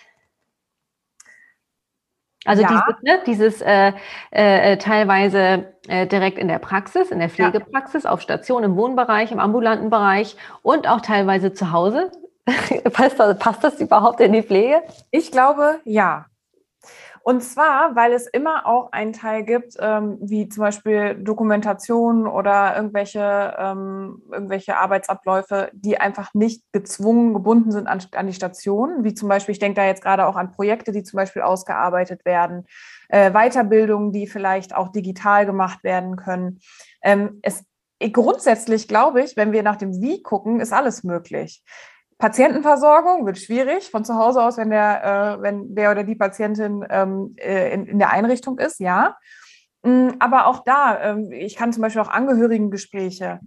Also ja. dieses, ne, dieses äh, äh, teilweise äh, direkt in der Praxis, in der Pflegepraxis, ja. auf Station, im Wohnbereich, im ambulanten Bereich und auch teilweise zu Hause. passt, das, passt das überhaupt in die Pflege? Ich glaube, ja. Und zwar, weil es immer auch einen Teil gibt, ähm, wie zum Beispiel Dokumentation oder irgendwelche, ähm, irgendwelche Arbeitsabläufe, die einfach nicht gezwungen gebunden sind an, an die Station. Wie zum Beispiel, ich denke da jetzt gerade auch an Projekte, die zum Beispiel ausgearbeitet werden, äh, Weiterbildungen, die vielleicht auch digital gemacht werden können. Ähm, es grundsätzlich glaube ich, wenn wir nach dem Wie gucken, ist alles möglich. Patientenversorgung wird schwierig von zu Hause aus, wenn der, äh, wenn der oder die Patientin ähm, äh, in, in der Einrichtung ist, ja. Mm, aber auch da, ähm, ich kann zum Beispiel auch Angehörigengespräche.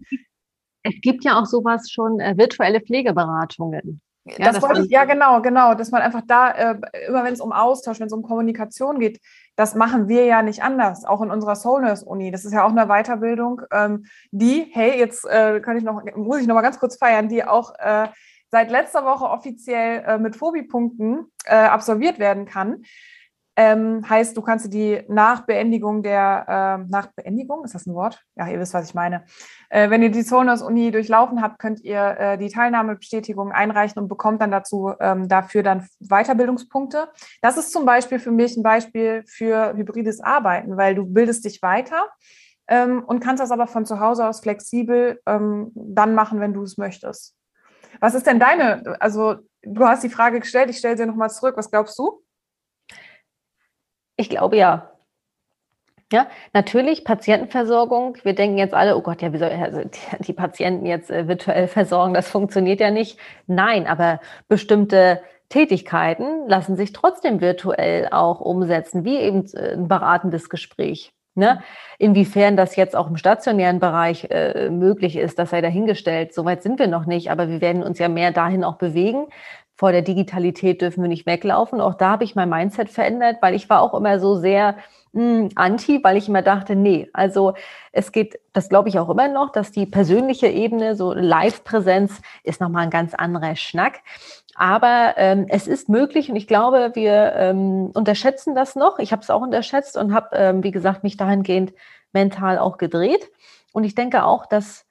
Es gibt ja auch sowas schon, äh, virtuelle Pflegeberatungen. Ja, das wollte ich, ja, genau, genau, dass man einfach da, äh, immer wenn es um Austausch, wenn es um Kommunikation geht, das machen wir ja nicht anders, auch in unserer Soul Nurse Uni. Das ist ja auch eine Weiterbildung, ähm, die, hey, jetzt äh, kann ich noch, muss ich noch mal ganz kurz feiern, die auch äh, seit letzter Woche offiziell äh, mit Phobie-Punkten äh, absolviert werden kann. Ähm, heißt, du kannst die nach Beendigung der, äh, nach Beendigung, ist das ein Wort? Ja, ihr wisst, was ich meine. Äh, wenn ihr die Zoners Uni durchlaufen habt, könnt ihr äh, die Teilnahmebestätigung einreichen und bekommt dann dazu ähm, dafür dann Weiterbildungspunkte. Das ist zum Beispiel für mich ein Beispiel für hybrides Arbeiten, weil du bildest dich weiter ähm, und kannst das aber von zu Hause aus flexibel ähm, dann machen, wenn du es möchtest. Was ist denn deine, also du hast die Frage gestellt, ich stelle sie nochmal zurück. Was glaubst du? Ich glaube ja. Ja, natürlich Patientenversorgung. Wir denken jetzt alle, oh Gott, ja, wie soll also die, Patienten jetzt äh, virtuell versorgen? Das funktioniert ja nicht. Nein, aber bestimmte Tätigkeiten lassen sich trotzdem virtuell auch umsetzen, wie eben äh, ein beratendes Gespräch. Ne? Inwiefern das jetzt auch im stationären Bereich äh, möglich ist, das sei dahingestellt. Soweit sind wir noch nicht, aber wir werden uns ja mehr dahin auch bewegen. Vor der Digitalität dürfen wir nicht weglaufen. Auch da habe ich mein Mindset verändert, weil ich war auch immer so sehr hm, anti, weil ich immer dachte, nee, also es geht, das glaube ich auch immer noch, dass die persönliche Ebene, so Live-Präsenz ist nochmal ein ganz anderer Schnack. Aber ähm, es ist möglich und ich glaube, wir ähm, unterschätzen das noch. Ich habe es auch unterschätzt und habe, ähm, wie gesagt, mich dahingehend mental auch gedreht. Und ich denke auch, dass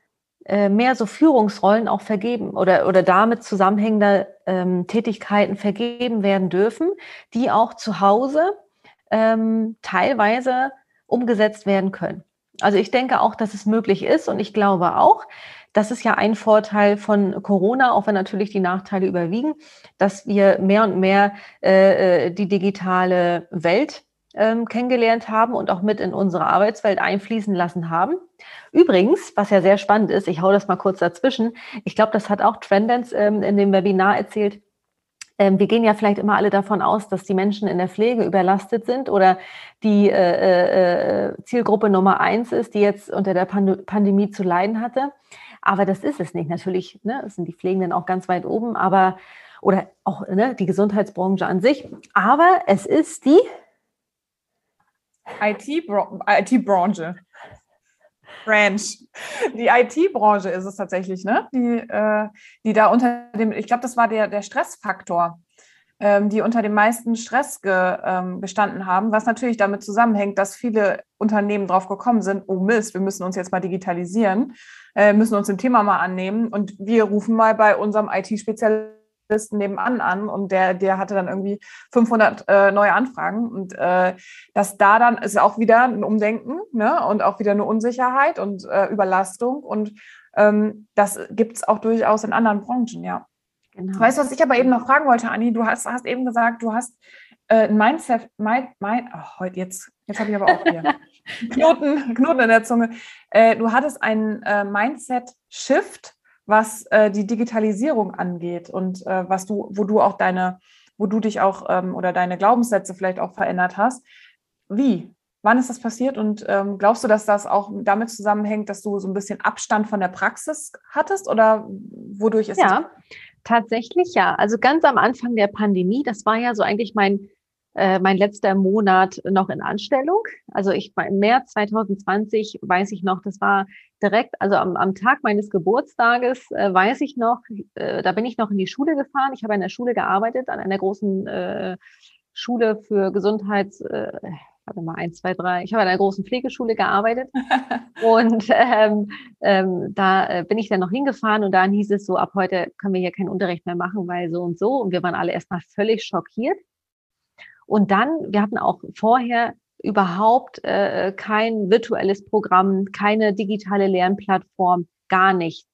äh, mehr so Führungsrollen auch vergeben oder, oder damit zusammenhängende ähm, Tätigkeiten vergeben werden dürfen, die auch zu Hause ähm, teilweise umgesetzt werden können. Also ich denke auch, dass es möglich ist und ich glaube auch, das ist ja ein Vorteil von Corona, auch wenn natürlich die Nachteile überwiegen, dass wir mehr und mehr äh, äh, die digitale Welt ähm, kennengelernt haben und auch mit in unsere Arbeitswelt einfließen lassen haben. Übrigens, was ja sehr spannend ist, ich hau das mal kurz dazwischen, ich glaube, das hat auch Trendance ähm, in dem Webinar erzählt, wir gehen ja vielleicht immer alle davon aus, dass die Menschen in der Pflege überlastet sind oder die äh, äh, äh Zielgruppe Nummer eins ist, die jetzt unter der Pand Pandemie zu leiden hatte. Aber das ist es nicht. Natürlich ne, sind die Pflegenden auch ganz weit oben, aber oder auch ne, die Gesundheitsbranche an sich. Aber es ist die IT-Branche. Branch. Die IT-Branche ist es tatsächlich, ne? Die, äh, die da unter dem, ich glaube, das war der, der Stressfaktor, ähm, die unter dem meisten Stress ge, ähm, gestanden haben, was natürlich damit zusammenhängt, dass viele Unternehmen drauf gekommen sind, oh Mist, wir müssen uns jetzt mal digitalisieren, äh, müssen uns dem Thema mal annehmen und wir rufen mal bei unserem IT-Spezialisten nebenan an und der, der hatte dann irgendwie 500 äh, neue Anfragen und äh, dass da dann ist auch wieder ein Umdenken ne? und auch wieder eine Unsicherheit und äh, Überlastung und ähm, das gibt es auch durchaus in anderen Branchen, ja. Genau. Weißt du, was ich aber eben noch fragen wollte, Anni? Du hast, hast eben gesagt, du hast äh, ein Mindset, mein, mein, oh, heute jetzt, jetzt habe ich aber auch hier Knoten, Knoten in der Zunge. Äh, du hattest einen äh, Mindset-Shift, was äh, die Digitalisierung angeht und äh, was du, wo du auch deine, wo du dich auch ähm, oder deine Glaubenssätze vielleicht auch verändert hast. Wie? Wann ist das passiert und ähm, glaubst du, dass das auch damit zusammenhängt, dass du so ein bisschen Abstand von der Praxis hattest oder wodurch ist ja, das? Tatsächlich ja. Also ganz am Anfang der Pandemie, das war ja so eigentlich mein, äh, mein letzter Monat noch in Anstellung. Also ich war im März 2020, weiß ich noch, das war direkt, also am, am Tag meines Geburtstages, äh, weiß ich noch, äh, da bin ich noch in die Schule gefahren. Ich habe in der Schule gearbeitet, an einer großen äh, Schule für Gesundheits, äh, warte mal, eins, zwei, drei. Ich habe an einer großen Pflegeschule gearbeitet und ähm, ähm, da äh, bin ich dann noch hingefahren und dann hieß es so, ab heute können wir hier keinen Unterricht mehr machen, weil so und so. Und wir waren alle erstmal völlig schockiert. Und dann, wir hatten auch vorher überhaupt äh, kein virtuelles Programm, keine digitale Lernplattform, gar nichts.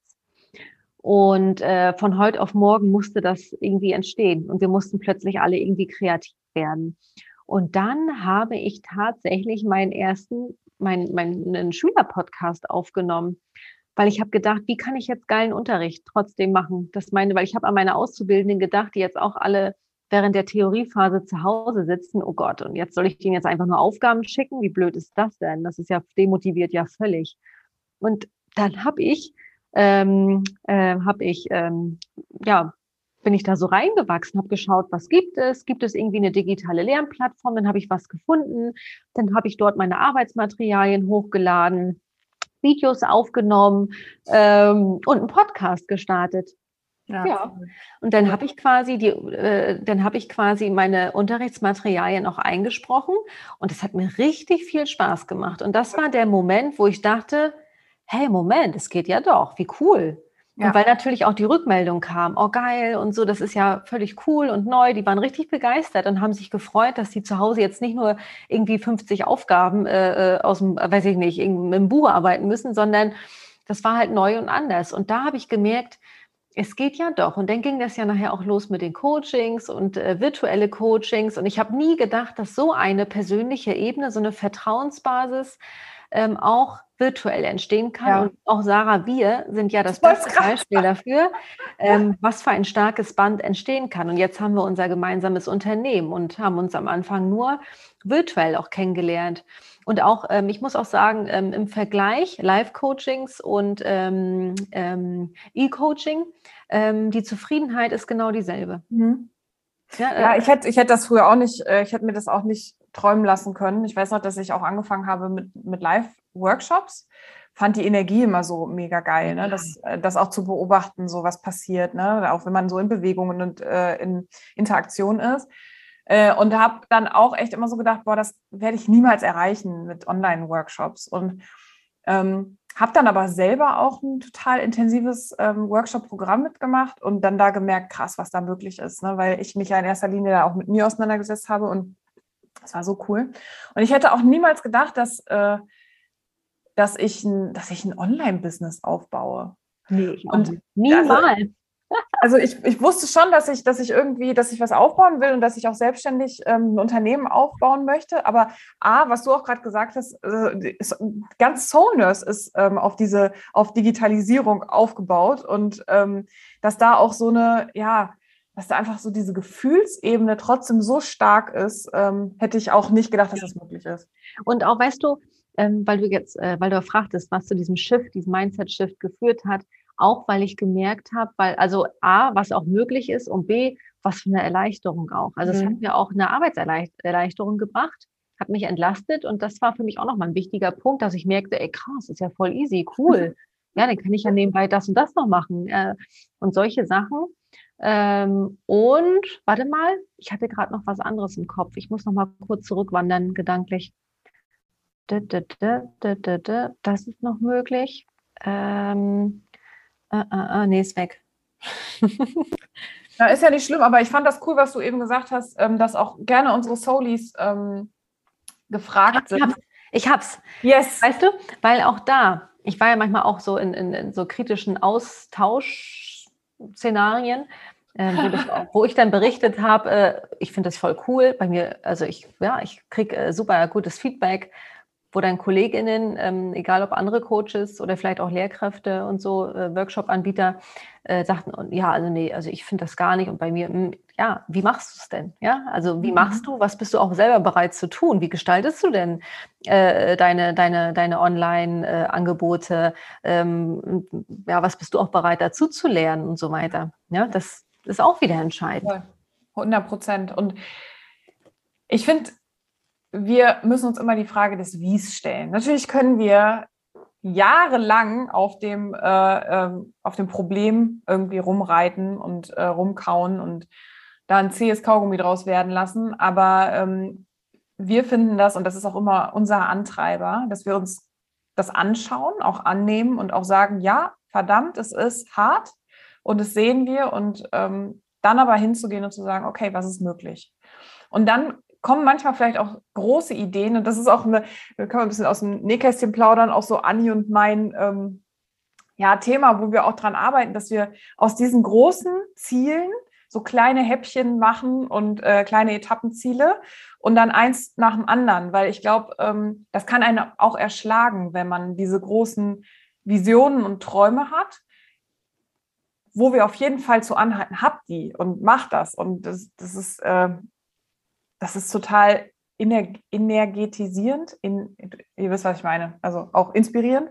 Und äh, von heute auf morgen musste das irgendwie entstehen und wir mussten plötzlich alle irgendwie kreativ werden. Und dann habe ich tatsächlich meinen ersten, meinen, meinen Schülerpodcast aufgenommen, weil ich habe gedacht, wie kann ich jetzt geilen Unterricht trotzdem machen? Das meine, weil ich habe an meine Auszubildenden gedacht, die jetzt auch alle während der Theoriephase zu Hause sitzen, oh Gott, und jetzt soll ich denen jetzt einfach nur Aufgaben schicken? Wie blöd ist das denn? Das ist ja demotiviert ja völlig. Und dann habe ich, ähm, äh, habe ich, ähm, ja, bin ich da so reingewachsen, habe geschaut, was gibt es? Gibt es irgendwie eine digitale Lernplattform? Dann habe ich was gefunden. Dann habe ich dort meine Arbeitsmaterialien hochgeladen, Videos aufgenommen ähm, und einen Podcast gestartet. Ja. ja. Und dann habe ich quasi die, äh, dann habe ich quasi meine Unterrichtsmaterialien auch eingesprochen und es hat mir richtig viel Spaß gemacht. Und das war der Moment, wo ich dachte, hey, Moment, es geht ja doch, wie cool. Ja. Und weil natürlich auch die Rückmeldung kam, oh geil und so, das ist ja völlig cool und neu. Die waren richtig begeistert und haben sich gefreut, dass sie zu Hause jetzt nicht nur irgendwie 50 Aufgaben äh, äh, aus dem, weiß ich nicht, im Buch arbeiten müssen, sondern das war halt neu und anders. Und da habe ich gemerkt, es geht ja doch. Und dann ging das ja nachher auch los mit den Coachings und äh, virtuelle Coachings. Und ich habe nie gedacht, dass so eine persönliche Ebene, so eine Vertrauensbasis ähm, auch virtuell entstehen kann. Ja. Und auch Sarah, wir sind ja das beste Beispiel dafür, ähm, was für ein starkes Band entstehen kann. Und jetzt haben wir unser gemeinsames Unternehmen und haben uns am Anfang nur virtuell auch kennengelernt. Und auch, ähm, ich muss auch sagen, ähm, im Vergleich Live-Coachings und ähm, ähm E-Coaching, ähm, die Zufriedenheit ist genau dieselbe. Mhm. Ja, äh, ja, ich hätte, ich hätte das früher auch nicht, äh, ich hätte mir das auch nicht träumen lassen können. Ich weiß noch, dass ich auch angefangen habe mit, mit Live-Workshops. Fand die Energie immer so mega geil, ne? das, äh, das auch zu beobachten, so was passiert, ne? auch wenn man so in Bewegungen und äh, in Interaktion ist. Äh, und habe dann auch echt immer so gedacht, boah, das werde ich niemals erreichen mit Online-Workshops. Und ähm, habe dann aber selber auch ein total intensives ähm, Workshop-Programm mitgemacht und dann da gemerkt, krass, was da möglich ist, ne? weil ich mich ja in erster Linie da auch mit mir auseinandergesetzt habe und das war so cool. Und ich hätte auch niemals gedacht, dass, äh, dass ich ein, dass ich ein Online-Business aufbaue. Nee, und niemals. Also, also ich, ich wusste schon, dass ich, dass ich irgendwie, dass ich was aufbauen will und dass ich auch selbstständig ähm, ein Unternehmen aufbauen möchte. Aber A, was du auch gerade gesagt hast, äh, ist, ganz Soulnurse ist ähm, auf diese, auf Digitalisierung aufgebaut und ähm, dass da auch so eine, ja, dass da einfach so diese Gefühlsebene trotzdem so stark ist, ähm, hätte ich auch nicht gedacht, dass das möglich ist. Und auch, weißt du, ähm, weil du jetzt, äh, weil du fragtest, was zu diesem Shift, diesem Mindset-Shift geführt hat, auch weil ich gemerkt habe, weil also A, was auch möglich ist und B, was für eine Erleichterung auch. Also mhm. es hat mir auch eine Arbeitserleichterung gebracht, hat mich entlastet und das war für mich auch nochmal ein wichtiger Punkt, dass ich merkte, ey krass, ist ja voll easy, cool. Ja, dann kann ich ja nebenbei das und das noch machen äh, und solche Sachen. Ähm, und warte mal, ich hatte gerade noch was anderes im Kopf. Ich muss noch mal kurz zurückwandern, gedanklich. Das ist noch möglich. Ähm, Ah, ah, ah, nee, ist weg. ja, ist ja nicht schlimm, aber ich fand das cool, was du eben gesagt hast, ähm, dass auch gerne unsere Soulies ähm, gefragt sind. Ich hab's. Yes. Weißt du, weil auch da, ich war ja manchmal auch so in, in, in so kritischen Austauschszenarien, äh, wo, das, wo, ich dann berichtet habe, äh, ich finde das voll cool. Bei mir, also ich, ja, ich kriege äh, super gutes Feedback wo dann Kolleginnen, ähm, egal ob andere Coaches oder vielleicht auch Lehrkräfte und so, äh, Workshop-Anbieter, äh, sagten, ja, also nee, also ich finde das gar nicht. Und bei mir, mh, hm, ja, wie machst du es denn? Ja, also wie mhm. machst du? Was bist du auch selber bereit zu tun? Wie gestaltest du denn äh, deine, deine, deine Online-Angebote? Ähm, ja, was bist du auch bereit dazu zu lernen und so weiter? Ja, das ist auch wieder entscheidend. 100 Prozent. Und ich finde, wir müssen uns immer die Frage des Wies stellen. Natürlich können wir jahrelang auf dem, äh, äh, auf dem Problem irgendwie rumreiten und äh, rumkauen und da ein zähes Kaugummi draus werden lassen. Aber ähm, wir finden das, und das ist auch immer unser Antreiber, dass wir uns das anschauen, auch annehmen und auch sagen, ja, verdammt, es ist hart und das sehen wir und ähm, dann aber hinzugehen und zu sagen, okay, was ist möglich? Und dann kommen manchmal vielleicht auch große Ideen und das ist auch eine, wir können ein bisschen aus dem Nähkästchen plaudern, auch so Anni und mein ähm, ja, Thema, wo wir auch dran arbeiten, dass wir aus diesen großen Zielen so kleine Häppchen machen und äh, kleine Etappenziele und dann eins nach dem anderen, weil ich glaube, ähm, das kann einen auch erschlagen, wenn man diese großen Visionen und Träume hat, wo wir auf jeden Fall zu anhalten, habt die und macht das und das, das ist äh, das ist total energetisierend, in, ihr wisst, was ich meine, also auch inspirierend.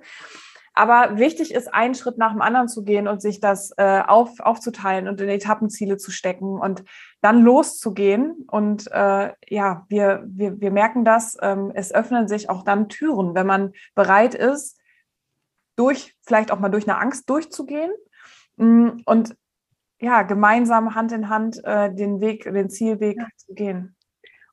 Aber wichtig ist, einen Schritt nach dem anderen zu gehen und sich das äh, auf, aufzuteilen und in Etappenziele zu stecken und dann loszugehen. Und äh, ja, wir, wir, wir merken das, ähm, es öffnen sich auch dann Türen, wenn man bereit ist, durch, vielleicht auch mal durch eine Angst durchzugehen mm, und ja, gemeinsam Hand in Hand äh, den Weg, den Zielweg ja. zu gehen.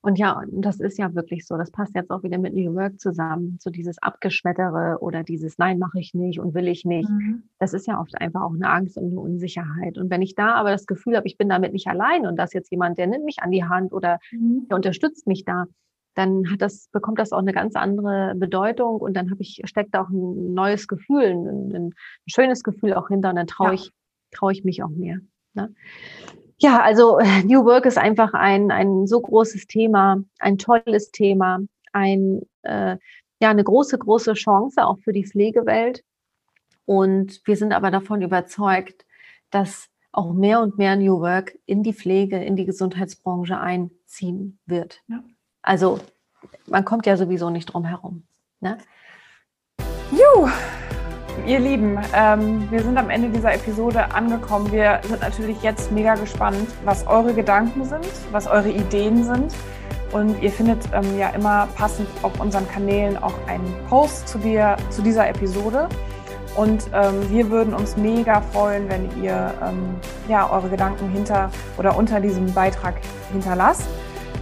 Und ja, das ist ja wirklich so. Das passt jetzt auch wieder mit New Work zusammen. So dieses Abgeschmettere oder dieses Nein, mache ich nicht und will ich nicht. Mhm. Das ist ja oft einfach auch eine Angst und eine Unsicherheit. Und wenn ich da aber das Gefühl habe, ich bin damit nicht allein und dass jetzt jemand, der nimmt mich an die Hand oder mhm. der unterstützt mich da, dann hat das, bekommt das auch eine ganz andere Bedeutung und dann habe ich, steckt da auch ein neues Gefühl, ein, ein schönes Gefühl auch hinter und dann traue ja. ich, traue ich mich auch mehr. Ne? Ja, also New Work ist einfach ein, ein so großes Thema, ein tolles Thema, ein, äh, ja, eine große, große Chance auch für die Pflegewelt. Und wir sind aber davon überzeugt, dass auch mehr und mehr New Work in die Pflege, in die Gesundheitsbranche einziehen wird. Ja. Also man kommt ja sowieso nicht drum herum. Ne? Juh. Ihr Lieben, ähm, wir sind am Ende dieser Episode angekommen. Wir sind natürlich jetzt mega gespannt, was eure Gedanken sind, was eure Ideen sind. Und ihr findet ähm, ja immer passend auf unseren Kanälen auch einen Post zu, dir, zu dieser Episode. Und ähm, wir würden uns mega freuen, wenn ihr ähm, ja, eure Gedanken hinter oder unter diesem Beitrag hinterlasst.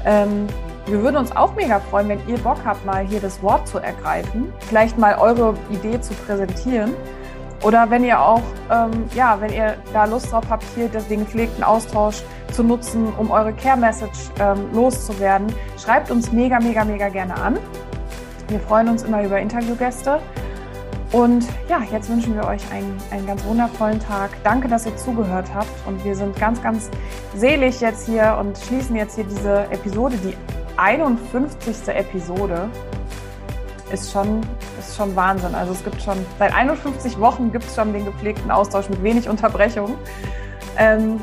Ähm, wir würden uns auch mega freuen, wenn ihr Bock habt, mal hier das Wort zu ergreifen, vielleicht mal eure Idee zu präsentieren. Oder wenn ihr auch, ähm, ja, wenn ihr da Lust drauf habt, hier den gepflegten Austausch zu nutzen, um eure Care-Message ähm, loszuwerden, schreibt uns mega, mega, mega gerne an. Wir freuen uns immer über Interviewgäste. Und ja, jetzt wünschen wir euch einen, einen ganz wundervollen Tag. Danke, dass ihr zugehört habt. Und wir sind ganz, ganz selig jetzt hier und schließen jetzt hier diese Episode, die 51. Episode ist schon, ist schon Wahnsinn. Also es gibt schon, seit 51 Wochen gibt es schon den gepflegten Austausch mit wenig Unterbrechung. Ähm,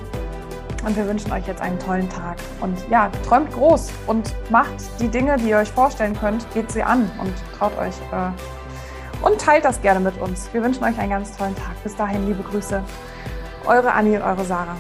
und wir wünschen euch jetzt einen tollen Tag. Und ja, träumt groß und macht die Dinge, die ihr euch vorstellen könnt, geht sie an und traut euch äh, und teilt das gerne mit uns. Wir wünschen euch einen ganz tollen Tag. Bis dahin, liebe Grüße. Eure Anni und eure Sarah.